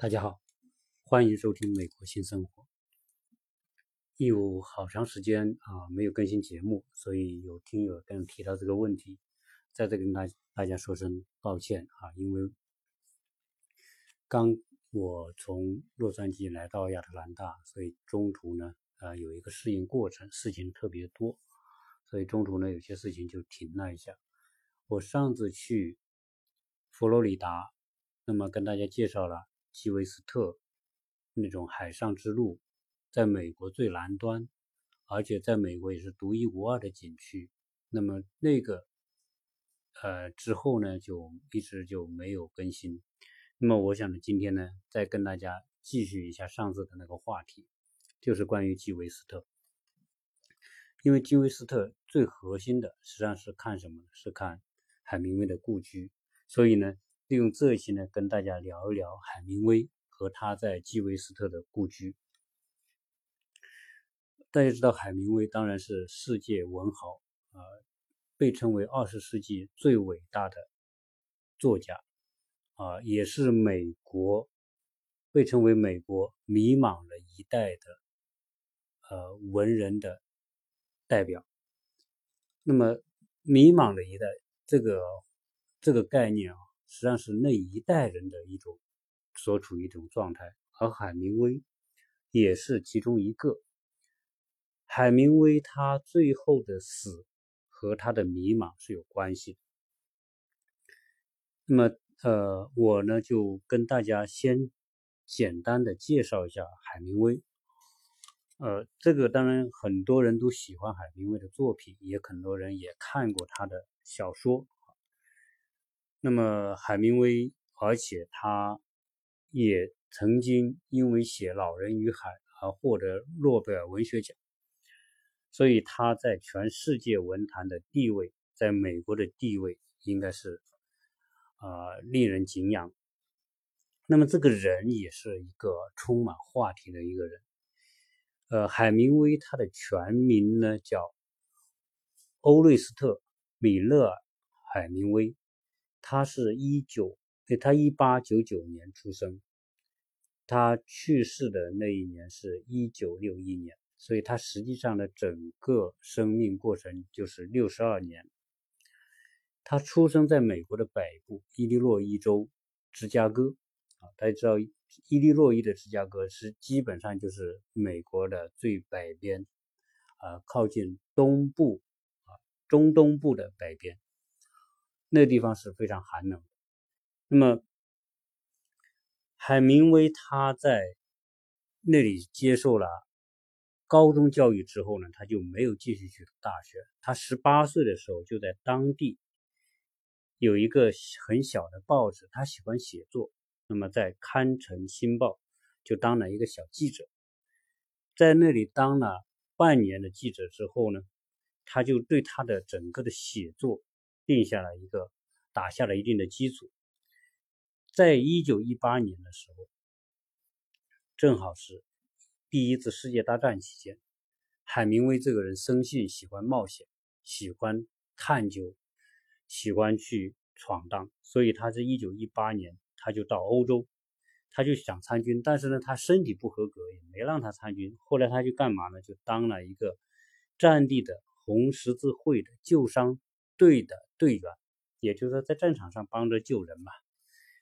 大家好，欢迎收听《美国新生活》。有好长时间啊没有更新节目，所以有听友跟提到这个问题，在这跟大大家说声抱歉啊，因为刚我从洛杉矶来到亚特兰大，所以中途呢啊有一个适应过程，事情特别多，所以中途呢有些事情就停了一下。我上次去佛罗里达，那么跟大家介绍了。基韦斯特那种海上之路，在美国最南端，而且在美国也是独一无二的景区。那么那个，呃，之后呢，就一直就没有更新。那么我想呢，今天呢，再跟大家继续一下上次的那个话题，就是关于基韦斯特。因为基韦斯特最核心的实际上是看什么？是看海明威的故居。所以呢。利用这一期呢，跟大家聊一聊海明威和他在基韦斯特的故居。大家知道，海明威当然是世界文豪啊，被称为二十世纪最伟大的作家啊，也是美国被称为美国迷茫了一代的呃文人的代表。那么，迷茫了一代这个这个概念啊。实际上是那一代人的一种所处一种状态，而海明威也是其中一个。海明威他最后的死和他的迷茫是有关系的。那么，呃，我呢就跟大家先简单的介绍一下海明威。呃，这个当然很多人都喜欢海明威的作品，也很多人也看过他的小说。那么海明威，而且他也曾经因为写《老人与海》而获得诺贝尔文学奖，所以他在全世界文坛的地位，在美国的地位应该是啊令人敬仰。那么这个人也是一个充满话题的一个人。呃，海明威他的全名呢叫欧瑞斯特·米勒·海明威。他是一九，他一八九九年出生，他去世的那一年是一九六一年，所以他实际上的整个生命过程就是六十二年。他出生在美国的北部伊利诺伊州芝加哥，啊，大家知道伊利诺伊的芝加哥是基本上就是美国的最北边，啊，靠近东部，啊，中东部的北边。那地方是非常寒冷。那么，海明威他在那里接受了高中教育之后呢，他就没有继续去读大学。他十八岁的时候就在当地有一个很小的报纸，他喜欢写作，那么在《堪城新报》就当了一个小记者。在那里当了半年的记者之后呢，他就对他的整个的写作。定下了一个，打下了一定的基础。在一九一八年的时候，正好是第一次世界大战期间，海明威这个人生性喜欢冒险，喜欢探究，喜欢去闯荡，所以他在一九一八年他就到欧洲，他就想参军，但是呢，他身体不合格，也没让他参军。后来他就干嘛呢？就当了一个战地的红十字会的救伤队的。队员，也就是说在战场上帮着救人嘛。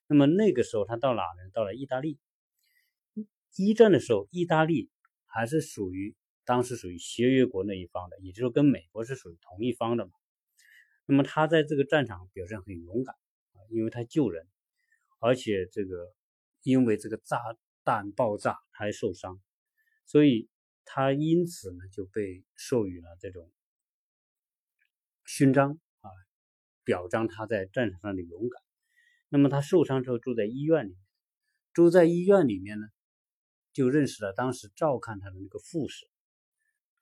那么那个时候他到哪呢？到了意大利。一战的时候，意大利还是属于当时属于协约国那一方的，也就是说跟美国是属于同一方的嘛。那么他在这个战场表现很勇敢，因为他救人，而且这个因为这个炸弹爆炸他还受伤，所以他因此呢就被授予了这种勋章。表彰他在战场上的勇敢。那么他受伤之后住在医院里面，住在医院里面呢，就认识了当时照看他的那个护士，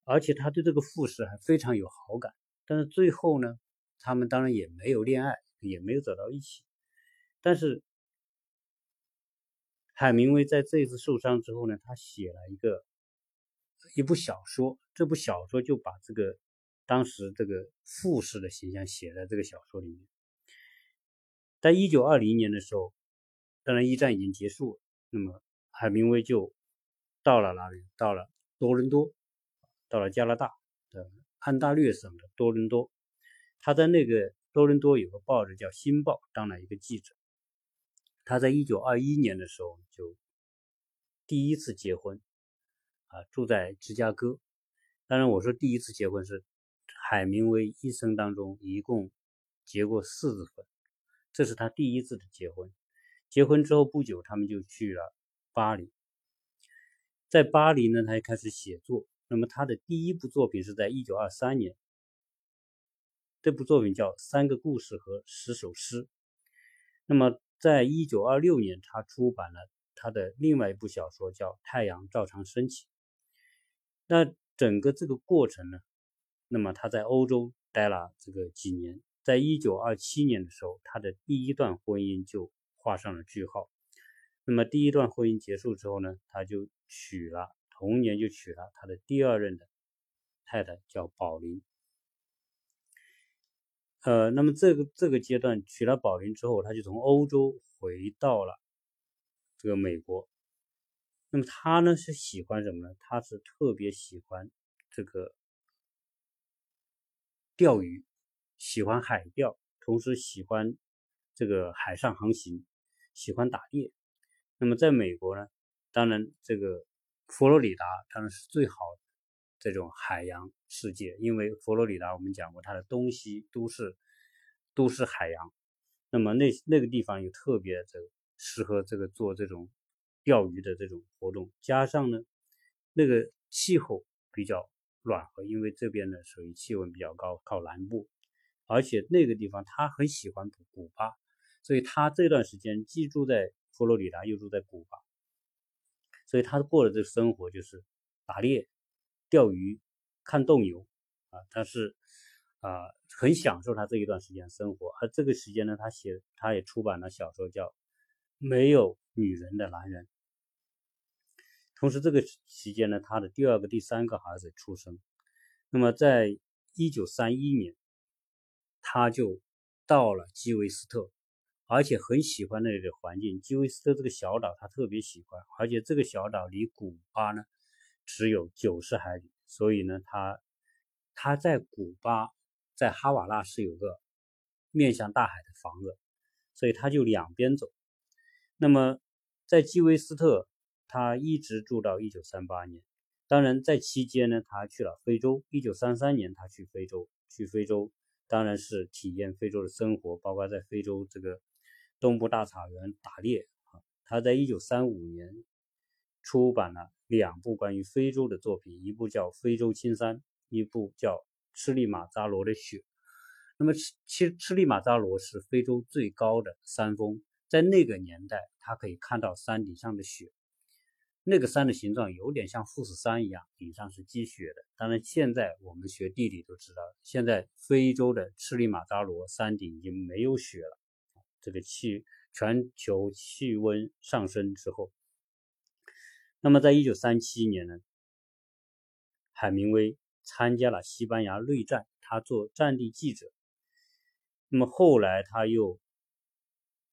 而且他对这个护士还非常有好感。但是最后呢，他们当然也没有恋爱，也没有走到一起。但是海明威在这一次受伤之后呢，他写了一个一部小说，这部小说就把这个。当时这个富士的形象写在这个小说里面。在一九二零年的时候，当然一战已经结束。那么海明威就到了哪里？到了多伦多，到了加拿大的安大略省的多伦多。他在那个多伦多有个报纸叫《新报》，当了一个记者。他在一九二一年的时候就第一次结婚，啊，住在芝加哥。当然，我说第一次结婚是海明威一生当中一共结过四次婚，这是他第一次的结婚。结婚之后不久，他们就去了巴黎。在巴黎呢，他就开始写作。那么他的第一部作品是在一九二三年，这部作品叫《三个故事和十首诗》。那么在一九二六年，他出版了他的另外一部小说，叫《太阳照常升起》。那整个这个过程呢，那么他在欧洲待了这个几年，在一九二七年的时候，他的第一段婚姻就。画上了句号。那么第一段婚姻结束之后呢，他就娶了，同年就娶了他的第二任的太太，叫宝林。呃，那么这个这个阶段娶了宝林之后，他就从欧洲回到了这个美国。那么他呢是喜欢什么呢？他是特别喜欢这个钓鱼，喜欢海钓，同时喜欢这个海上航行。喜欢打猎，那么在美国呢，当然这个佛罗里达当然是最好这种海洋世界，因为佛罗里达我们讲过，它的东西都是都是海洋，那么那那个地方又特别这个适合这个做这种钓鱼的这种活动，加上呢那个气候比较暖和，因为这边呢属于气温比较高，靠南部，而且那个地方他很喜欢古古巴。所以他这段时间既住在佛罗里达，又住在古巴，所以他过的这个生活就是打猎、钓鱼、看斗牛啊，他是啊很享受他这一段时间生活。而这个时间呢，他写他也出版了小说叫《没有女人的男人》。同时这个期间呢，他的第二个、第三个孩子出生。那么在一九三一年，他就到了基韦斯特。而且很喜欢那里的环境，基韦斯特这个小岛他特别喜欢，而且这个小岛离古巴呢只有九十海里，所以呢他他在古巴在哈瓦那是有个面向大海的房子，所以他就两边走。那么在基韦斯特他一直住到一九三八年，当然在期间呢他去了非洲，一九三三年他去非洲，去非洲当然是体验非洲的生活，包括在非洲这个。东部大草原打猎，他在一九三五年出版了两部关于非洲的作品，一部叫《非洲青山》，一部叫《赤利马扎罗的雪》。那么，赤赤利马扎罗是非洲最高的山峰，在那个年代，它可以看到山顶上的雪。那个山的形状有点像富士山一样，顶上是积雪的。当然，现在我们学地理都知道，现在非洲的赤利马扎罗山顶已经没有雪了。这个气全球气温上升之后，那么在一九三七年呢，海明威参加了西班牙内战，他做战地记者。那么后来他又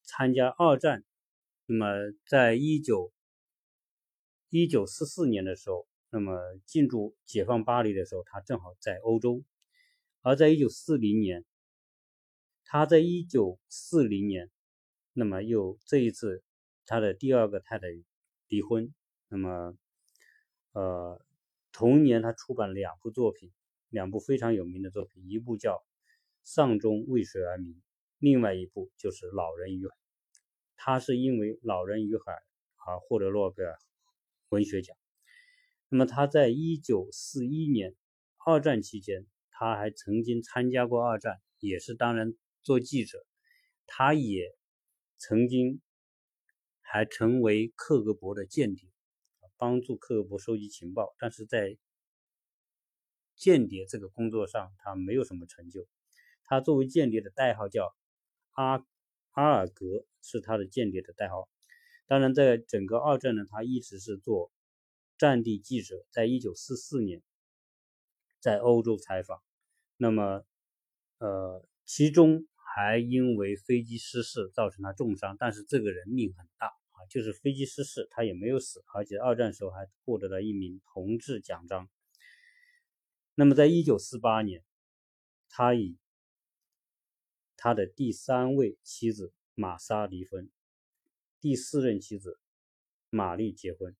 参加二战。那么在一九一九四四年的时候，那么进驻解放巴黎的时候，他正好在欧洲。而在一九四零年。他在一九四零年，那么又这一次，他的第二个太太离婚。那么，呃，同年他出版了两部作品，两部非常有名的作品，一部叫《丧钟为谁而鸣》，另外一部就是《老人与海》。他是因为《老人与海》而获得诺贝尔文学奖。那么他在一九四一年二战期间，他还曾经参加过二战，也是当然。做记者，他也曾经还成为克格勃的间谍，帮助克格勃收集情报。但是在间谍这个工作上，他没有什么成就。他作为间谍的代号叫阿阿尔格，是他的间谍的代号。当然，在整个二战呢，他一直是做战地记者。在一九四四年，在欧洲采访，那么呃，其中。还因为飞机失事造成了重伤，但是这个人命很大啊，就是飞机失事，他也没有死，而且二战时候还获得了一名同志奖章。那么，在一九四八年，他以他的第三位妻子玛莎离婚，第四任妻子玛丽结婚。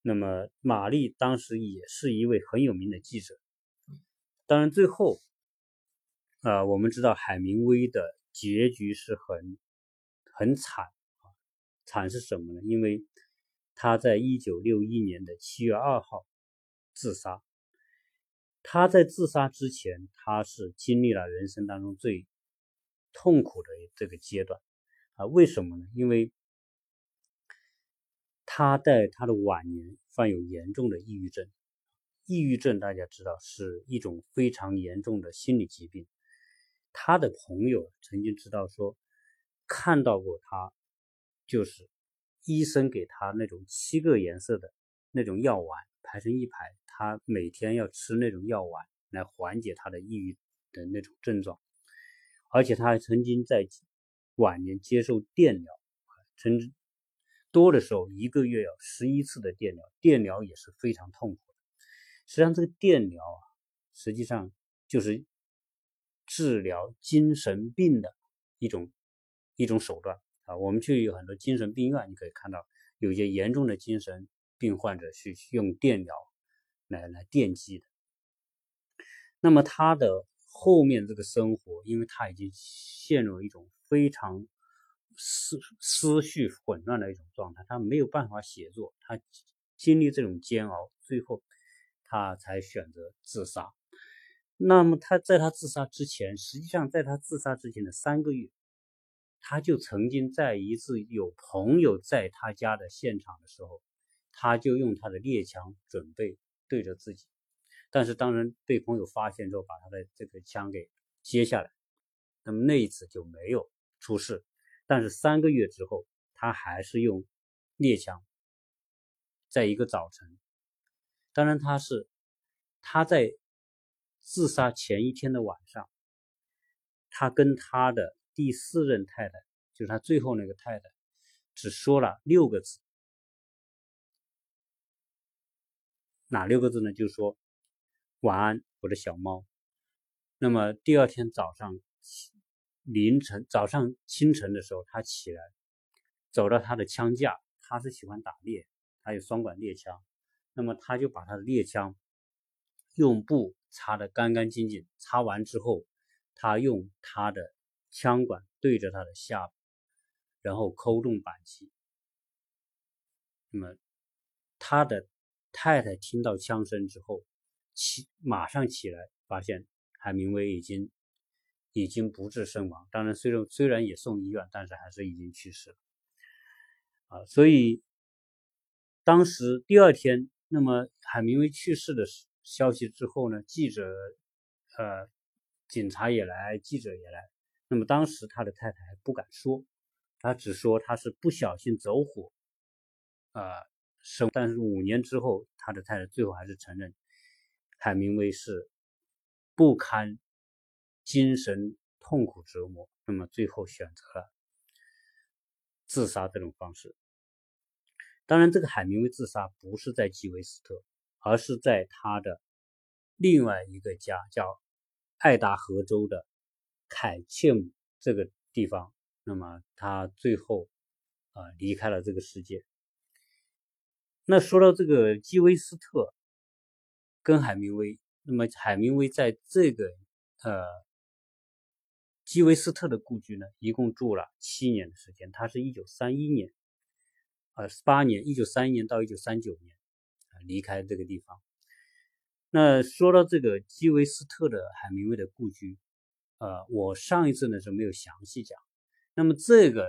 那么，玛丽当时也是一位很有名的记者。当然，最后，啊，我们知道海明威的结局是很很惨啊，惨是什么呢？因为他在一九六一年的七月二号自杀。他在自杀之前，他是经历了人生当中最痛苦的这个阶段啊？为什么呢？因为他在他的晚年患有严重的抑郁症。抑郁症大家知道是一种非常严重的心理疾病。他的朋友曾经知道说，看到过他，就是医生给他那种七个颜色的那种药丸排成一排。他每天要吃那种药丸来缓解他的抑郁的那种症状，而且他还曾经在晚年接受电疗，甚至多的时候一个月要十一次的电疗，电疗也是非常痛苦的。实际上，这个电疗啊，实际上就是治疗精神病的一种一种手段啊。我们去有很多精神病院，你可以看到有些严重的精神病患者去用电疗。来来电击的，那么他的后面这个生活，因为他已经陷入了一种非常思思绪混乱的一种状态，他没有办法写作，他经历这种煎熬，最后他才选择自杀。那么他在他自杀之前，实际上在他自杀之前的三个月，他就曾经在一次有朋友在他家的现场的时候，他就用他的猎枪准备。对着自己，但是当然被朋友发现之后，把他的这个枪给接下来，那么那一次就没有出事。但是三个月之后，他还是用猎枪，在一个早晨，当然他是他在自杀前一天的晚上，他跟他的第四任太太，就是他最后那个太太，只说了六个字。哪六个字呢？就是说晚安，我的小猫。那么第二天早上凌晨、早上清晨的时候，他起来走到他的枪架，他是喜欢打猎，他有双管猎枪。那么他就把他的猎枪用布擦得干干净净，擦完之后，他用他的枪管对着他的下巴，然后扣动扳机。那么他的。太太听到枪声之后，起马上起来，发现海明威已经已经不治身亡。当然，虽然虽然也送医院，但是还是已经去世了。啊，所以当时第二天，那么海明威去世的消息之后呢，记者、呃，警察也来，记者也来。那么当时他的太太不敢说，他只说他是不小心走火，啊。生，但是五年之后，他的太太最后还是承认海明威是不堪精神痛苦折磨，那么最后选择了自杀这种方式。当然，这个海明威自杀不是在基韦斯特，而是在他的另外一个家，叫爱达荷州的凯切姆这个地方。那么他最后啊离开了这个世界。那说到这个基韦斯特跟海明威，那么海明威在这个呃基韦斯特的故居呢，一共住了七年的时间。他是一九三一年，呃，八年，一九三一年到一九三九年啊离开这个地方。那说到这个基韦斯特的海明威的故居，呃，我上一次呢是没有详细讲。那么这个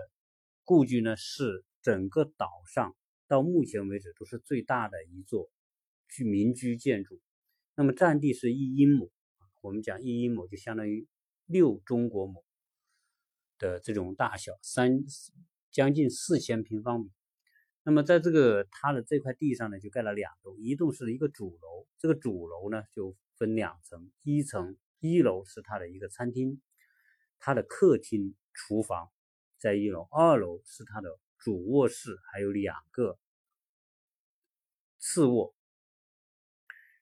故居呢是整个岛上。到目前为止都是最大的一座居民居建筑，那么占地是一英亩，我们讲一英亩就相当于六中国亩的这种大小，三将近四千平方米。那么在这个它的这块地上呢，就盖了两栋，一栋是一个主楼，这个主楼呢就分两层，一层一楼是它的一个餐厅，它的客厅、厨房在一楼，二楼是它的主卧室，还有两个次卧。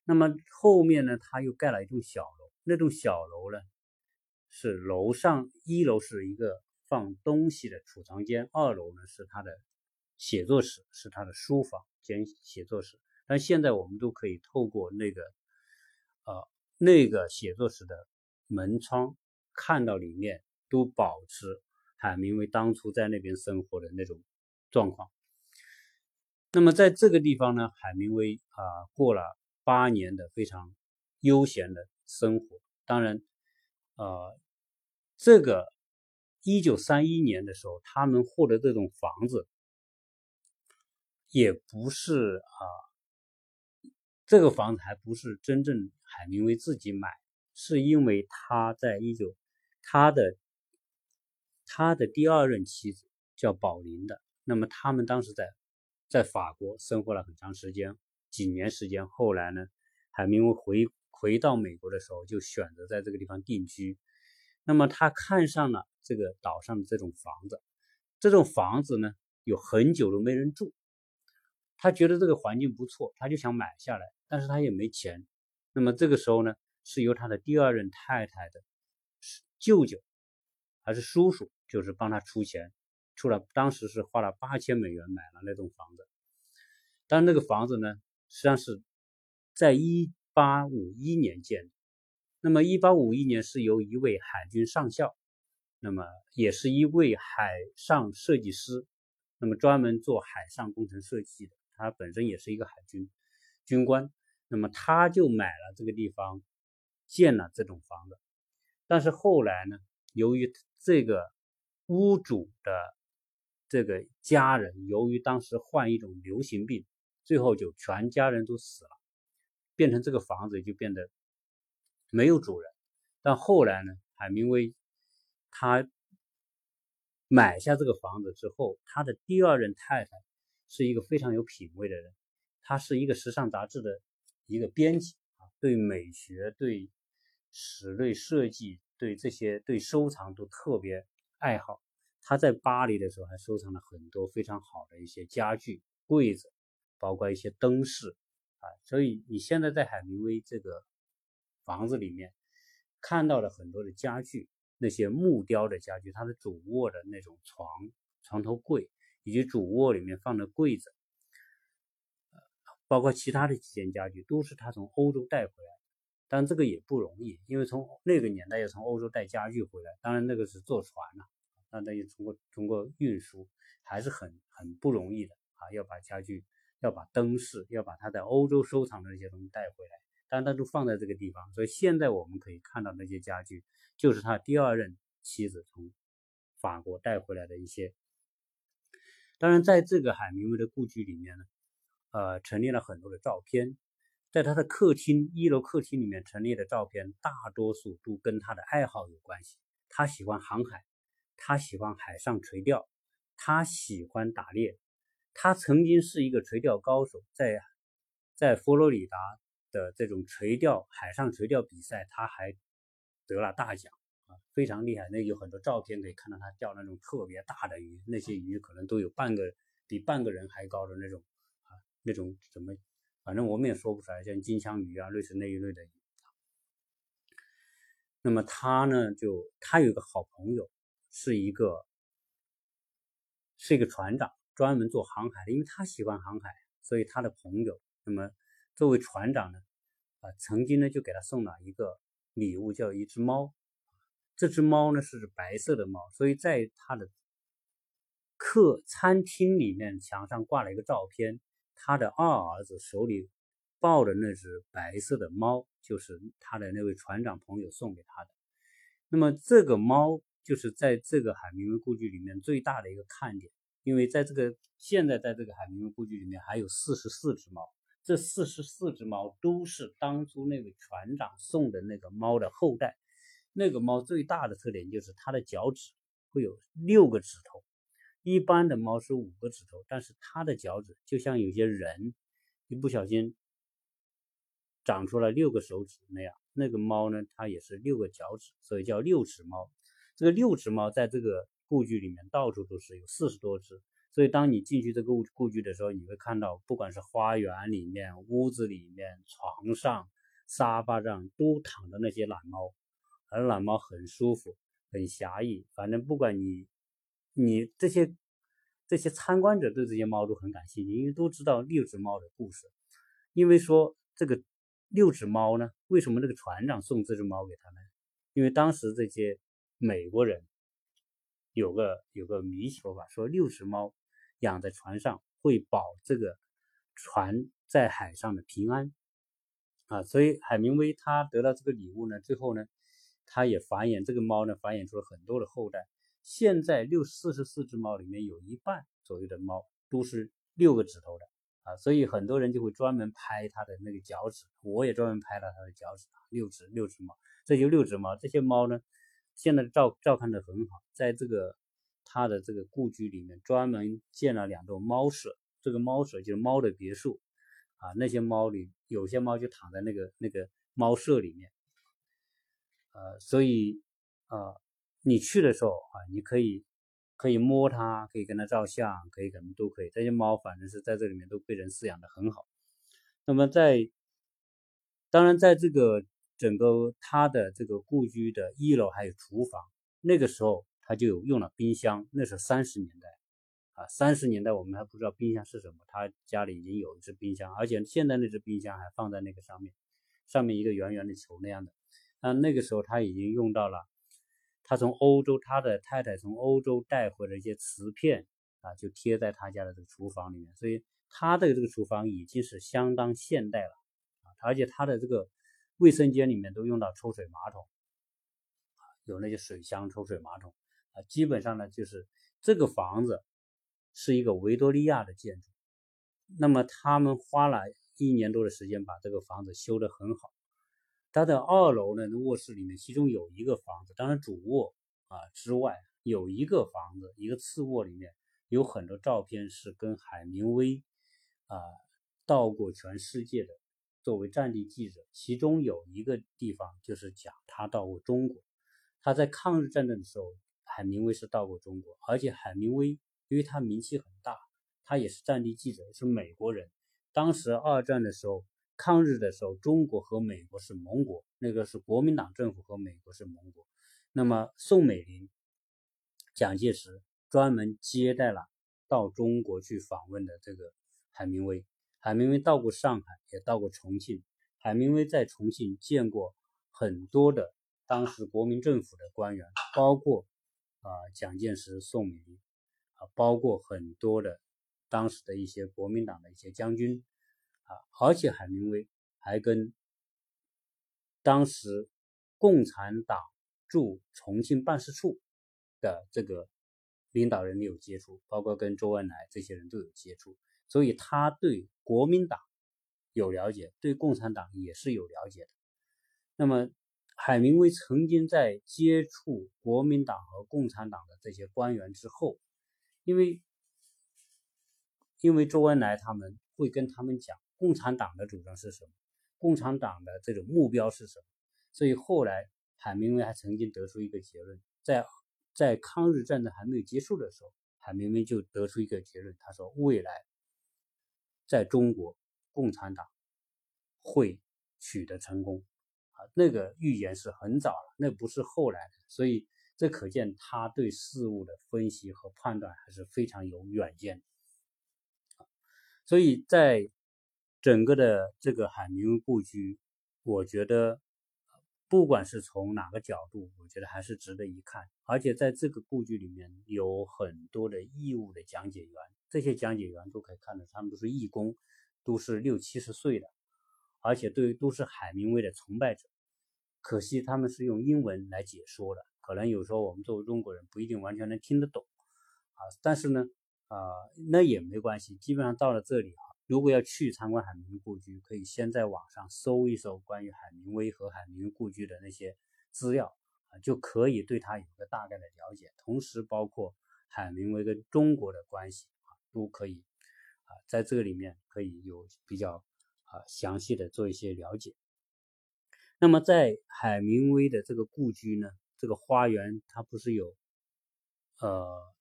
那么后面呢，他又盖了一栋小楼，那栋小楼呢，是楼上一楼是一个放东西的储藏间，二楼呢是他的写作室，是他的书房兼写作室。但现在我们都可以透过那个，呃，那个写作室的门窗看到里面都保持海明威当初在那边生活的那种状况。那么在这个地方呢，海明威啊过了。八年的非常悠闲的生活，当然，呃，这个一九三一年的时候，他们获得这种房子，也不是啊，这个房子还不是真正海明威自己买，是因为他在一九他的他的第二任妻子叫宝琳的，那么他们当时在在法国生活了很长时间。几年时间，后来呢，海明威回回到美国的时候，就选择在这个地方定居。那么他看上了这个岛上的这种房子，这种房子呢，有很久都没人住。他觉得这个环境不错，他就想买下来，但是他也没钱。那么这个时候呢，是由他的第二任太太的舅舅还是叔叔，就是帮他出钱，出了当时是花了八千美元买了那栋房子。但那个房子呢？实际上是在一八五一年建的。那么一八五一年是由一位海军上校，那么也是一位海上设计师，那么专门做海上工程设计的。他本身也是一个海军军官，那么他就买了这个地方，建了这种房子。但是后来呢，由于这个屋主的这个家人，由于当时患一种流行病。最后就全家人都死了，变成这个房子就变得没有主人。但后来呢，海明威他买下这个房子之后，他的第二任太太是一个非常有品位的人，他是一个时尚杂志的一个编辑啊，对美学、对室内设计、对这些对收藏都特别爱好。他在巴黎的时候还收藏了很多非常好的一些家具、柜子。包括一些灯饰啊，所以你现在在海明威这个房子里面看到了很多的家具，那些木雕的家具，他的主卧的那种床、床头柜，以及主卧里面放的柜子，包括其他的几件家具，都是他从欧洲带回来的。但这个也不容易，因为从那个年代要从欧洲带家具回来，当然那个是坐船了，那等于通过通过运输还是很很不容易的啊，要把家具。要把灯饰，要把他在欧洲收藏的那些东西带回来，但他都放在这个地方，所以现在我们可以看到那些家具，就是他第二任妻子从法国带回来的一些。当然，在这个海明威的故居里面呢，呃，陈列了很多的照片，在他的客厅一楼客厅里面陈列的照片，大多数都跟他的爱好有关系。他喜欢航海，他喜欢海上垂钓，他喜欢打猎。他曾经是一个垂钓高手，在在佛罗里达的这种垂钓海上垂钓比赛，他还得了大奖啊，非常厉害。那有很多照片可以看到他钓那种特别大的鱼，那些鱼可能都有半个比半个人还高的那种啊，那种怎么，反正我们也说不出来，像金枪鱼啊，类似那一类的。那么他呢，就他有一个好朋友，是一个是一个船长。专门做航海的，因为他喜欢航海，所以他的朋友，那么作为船长呢，啊，曾经呢就给他送了一个礼物，叫一只猫。这只猫呢是白色的猫，所以在他的客餐厅里面墙上挂了一个照片，他的二儿子手里抱着那只白色的猫，就是他的那位船长朋友送给他的。那么这个猫就是在这个海明威故居里面最大的一个看点。因为在这个现在在这个海明威故居里面还有四十四只猫，这四十四只猫都是当初那位船长送的那个猫的后代。那个猫最大的特点就是它的脚趾会有六个指头，一般的猫是五个指头，但是它的脚趾就像有些人一不小心长出了六个手指那样。那个猫呢，它也是六个脚趾，所以叫六指猫。这个六指猫在这个。故居里面到处都是有四十多只，所以当你进去这个故故居的时候，你会看到，不管是花园里面、屋子里面、床上、沙发上，都躺着那些懒猫，而懒猫很舒服，很侠义。反正不管你，你这些这些参观者对这些猫都很感兴趣，因为都知道六只猫的故事。因为说这个六只猫呢，为什么那个船长送这只猫给他们？因为当时这些美国人有个有个迷说法，说六只猫。养在船上会保这个船在海上的平安啊，所以海明威他得到这个礼物呢，最后呢，他也繁衍这个猫呢，繁衍出了很多的后代。现在六四十四只猫里面有一半左右的猫都是六个指头的啊，所以很多人就会专门拍它的那个脚趾，我也专门拍了它的脚趾，六只六只猫，这就六只猫。这些猫呢，现在照照看的很好，在这个。他的这个故居里面专门建了两栋猫舍，这个猫舍就是猫的别墅啊。那些猫里有些猫就躺在那个那个猫舍里面，呃，所以啊，你去的时候啊，你可以可以摸它，可以跟它照相，可以什么都可以。这些猫反正是在这里面都被人饲养的很好。那么在当然在这个整个他的这个故居的一楼还有厨房，那个时候。他就有用了冰箱，那是三十年代啊，三十年代我们还不知道冰箱是什么，他家里已经有一只冰箱，而且现在那只冰箱还放在那个上面，上面一个圆圆的球那样的。那那个时候他已经用到了，他从欧洲，他的太太从欧洲带回了一些瓷片啊，就贴在他家的这个厨房里面，所以他的这个厨房已经是相当现代了啊，而且他的这个卫生间里面都用到抽水马桶有那些水箱抽水马桶。啊，基本上呢，就是这个房子是一个维多利亚的建筑。那么他们花了一年多的时间把这个房子修得很好。它的二楼呢，卧室里面，其中有一个房子，当然主卧啊之外有一个房子，一个次卧里面有很多照片，是跟海明威啊到过全世界的，作为战地记者。其中有一个地方就是讲他到过中国，他在抗日战争的时候。海明威是到过中国，而且海明威因为他名气很大，他也是战地记者，是美国人。当时二战的时候，抗日的时候，中国和美国是盟国，那个是国民党政府和美国是盟国。那么宋美龄、蒋介石专门接待了到中国去访问的这个海明威。海明威到过上海，也到过重庆。海明威在重庆见过很多的当时国民政府的官员，包括。啊，蒋介石、宋美龄啊，包括很多的当时的一些国民党的一些将军啊，而且海明威还跟当时共产党驻重庆办事处的这个领导人有接触，包括跟周恩来这些人都有接触，所以他对国民党有了解，对共产党也是有了解的。那么。海明威曾经在接触国民党和共产党的这些官员之后，因为因为周恩来他们会跟他们讲共产党的主张是什么，共产党的这种目标是什么，所以后来海明威还曾经得出一个结论，在在抗日战争还没有结束的时候，海明威就得出一个结论，他说未来在中国共产党会取得成功。啊那个预言是很早了，那不是后来的，所以这可见他对事物的分析和判断还是非常有远见的。所以在整个的这个海明威故居，我觉得不管是从哪个角度，我觉得还是值得一看。而且在这个故居里面有很多的义务的讲解员，这些讲解员都可以看到，他们都是义工，都是六七十岁的，而且对都是海明威的崇拜者。可惜他们是用英文来解说的，可能有时候我们作为中国人不一定完全能听得懂啊。但是呢，啊，那也没关系。基本上到了这里啊，如果要去参观海明威故居，可以先在网上搜一搜关于海明威和海明威故居的那些资料啊，就可以对他有个大概的了解。同时，包括海明威跟中国的关系，都可以啊，在这个里面可以有比较啊详细的做一些了解。那么在海明威的这个故居呢，这个花园它不是有，呃，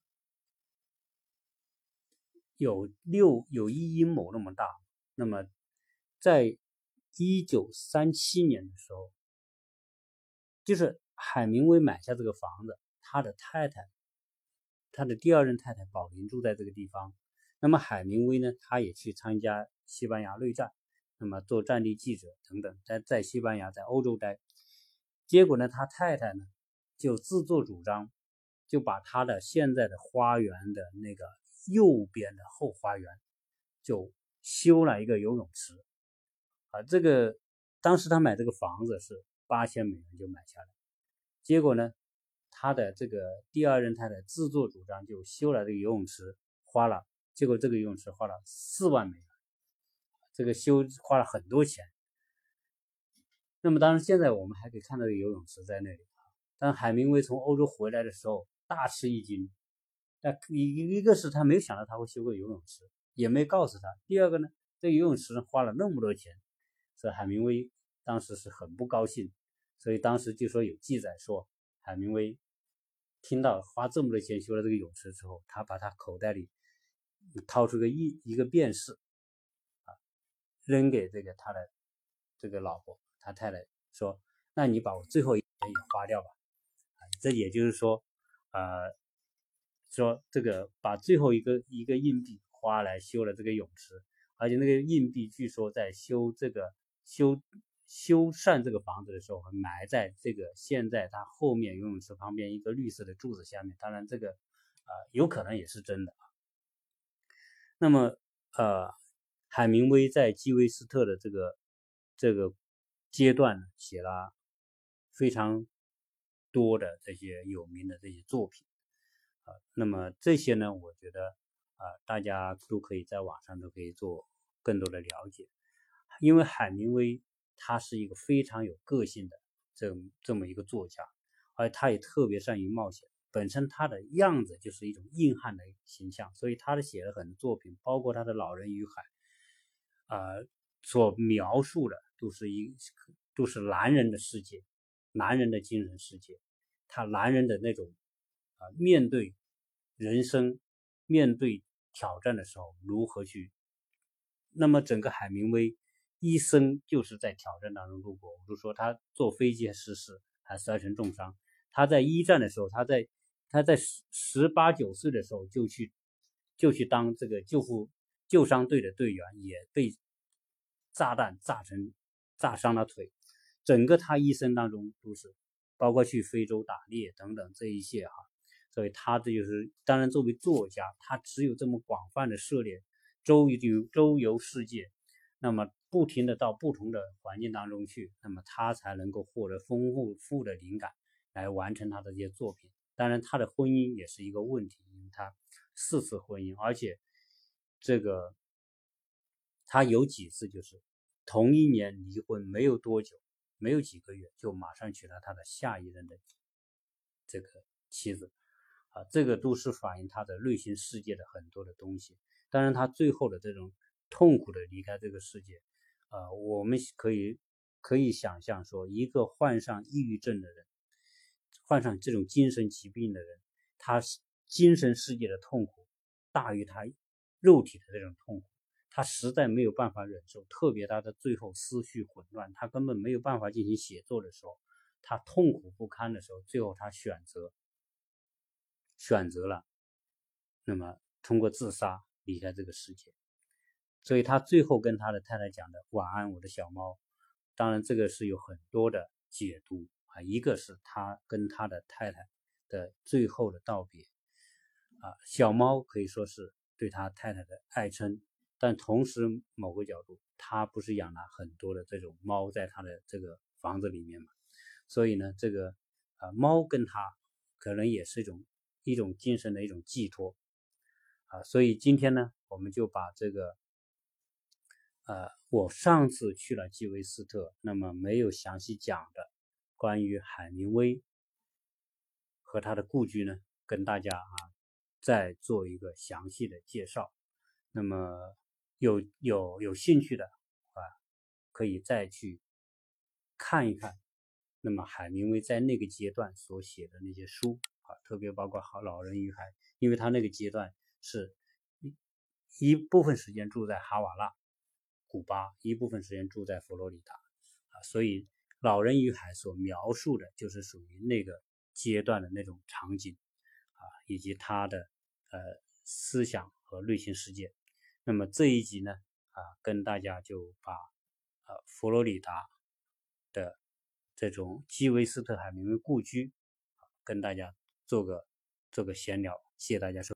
有六有一阴谋那么大。那么，在一九三七年的时候，就是海明威买下这个房子，他的太太，他的第二任太太宝林住在这个地方。那么海明威呢，他也去参加西班牙内战，那么做战地记者等等，在在西班牙在欧洲待。结果呢，他太太呢就自作主张，就把他的现在的花园的那个右边的后花园就修了一个游泳池。啊，这个当时他买这个房子是八千美元就买下来，结果呢，他的这个第二任太太自作主张就修了这个游泳池，花了。结果这个游泳池花了四万美元，这个修花了很多钱。那么当然现在我们还可以看到游泳池在那里。但海明威从欧洲回来的时候大吃一惊，那一一个是他没有想到他会修个游泳池，也没告诉他。第二个呢，这游泳池花了那么多钱，所以海明威当时是很不高兴。所以当时就说有记载说，海明威听到花这么多钱修了这个泳池之后，他把他口袋里。掏出个一一个便士，啊，扔给这个他的这个老婆，他太太说：“那你把我最后一钱也花掉吧。”啊，这也就是说，呃，说这个把最后一个一个硬币花来修了这个泳池，而且那个硬币据说在修这个修修缮这个房子的时候，埋在这个现在他后面游泳池旁边一个绿色的柱子下面。当然，这个啊有可能也是真的啊。那么，呃，海明威在基维斯特的这个这个阶段写了非常多的这些有名的这些作品，啊，那么这些呢，我觉得啊，大家都可以在网上都可以做更多的了解，因为海明威他是一个非常有个性的这这么一个作家，而他也特别善于冒险。本身他的样子就是一种硬汉的形象，所以他的写的很多作品，包括他的《老人与海》，啊，所描述的都是一都是男人的世界，男人的精神世界，他男人的那种啊，面对人生、面对挑战的时候如何去。那么整个海明威一生就是在挑战当中度过。我就说他坐飞机失事，还摔成重伤。他在一战的时候，他在。他在十十八九岁的时候就去，就去当这个救护救伤队的队员，也被炸弹炸成炸伤了腿。整个他一生当中都是，包括去非洲打猎等等这一些哈。所以他这就是，当然作为作家，他只有这么广泛的涉猎，周游周游世界，那么不停的到不同的环境当中去，那么他才能够获得丰富富的灵感，来完成他的这些作品。当然，他的婚姻也是一个问题，因为他四次婚姻，而且这个他有几次就是同一年离婚，没有多久，没有几个月就马上娶了他的下一任的这个妻子，啊，这个都是反映他的内心世界的很多的东西。当然，他最后的这种痛苦的离开这个世界，啊，我们可以可以想象说，一个患上抑郁症的人。患上这种精神疾病的人，他精神世界的痛苦大于他肉体的这种痛苦，他实在没有办法忍受。特别他的最后思绪混乱，他根本没有办法进行写作的时候，他痛苦不堪的时候，最后他选择选择了，那么通过自杀离开这个世界。所以他最后跟他的太太讲的“晚安，我的小猫”，当然这个是有很多的解读。啊，一个是他跟他的太太的最后的道别，啊，小猫可以说是对他太太的爱称，但同时某个角度，他不是养了很多的这种猫在他的这个房子里面嘛，所以呢，这个啊，猫跟他可能也是一种一种精神的一种寄托，啊，所以今天呢，我们就把这个，呃，我上次去了基维斯特，那么没有详细讲的。关于海明威和他的故居呢，跟大家啊再做一个详细的介绍。那么有有有兴趣的啊，可以再去看一看。那么海明威在那个阶段所写的那些书啊，特别包括《好老人与海》，因为他那个阶段是一一部分时间住在哈瓦那，古巴，一部分时间住在佛罗里达，啊，所以《老人与海》所描述的就是属于那个阶段的那种场景，啊，以及他的呃思想和内心世界。那么这一集呢，啊，跟大家就把呃佛罗里达的这种基维斯特海明威故居，跟大家做个做个闲聊，谢谢大家收。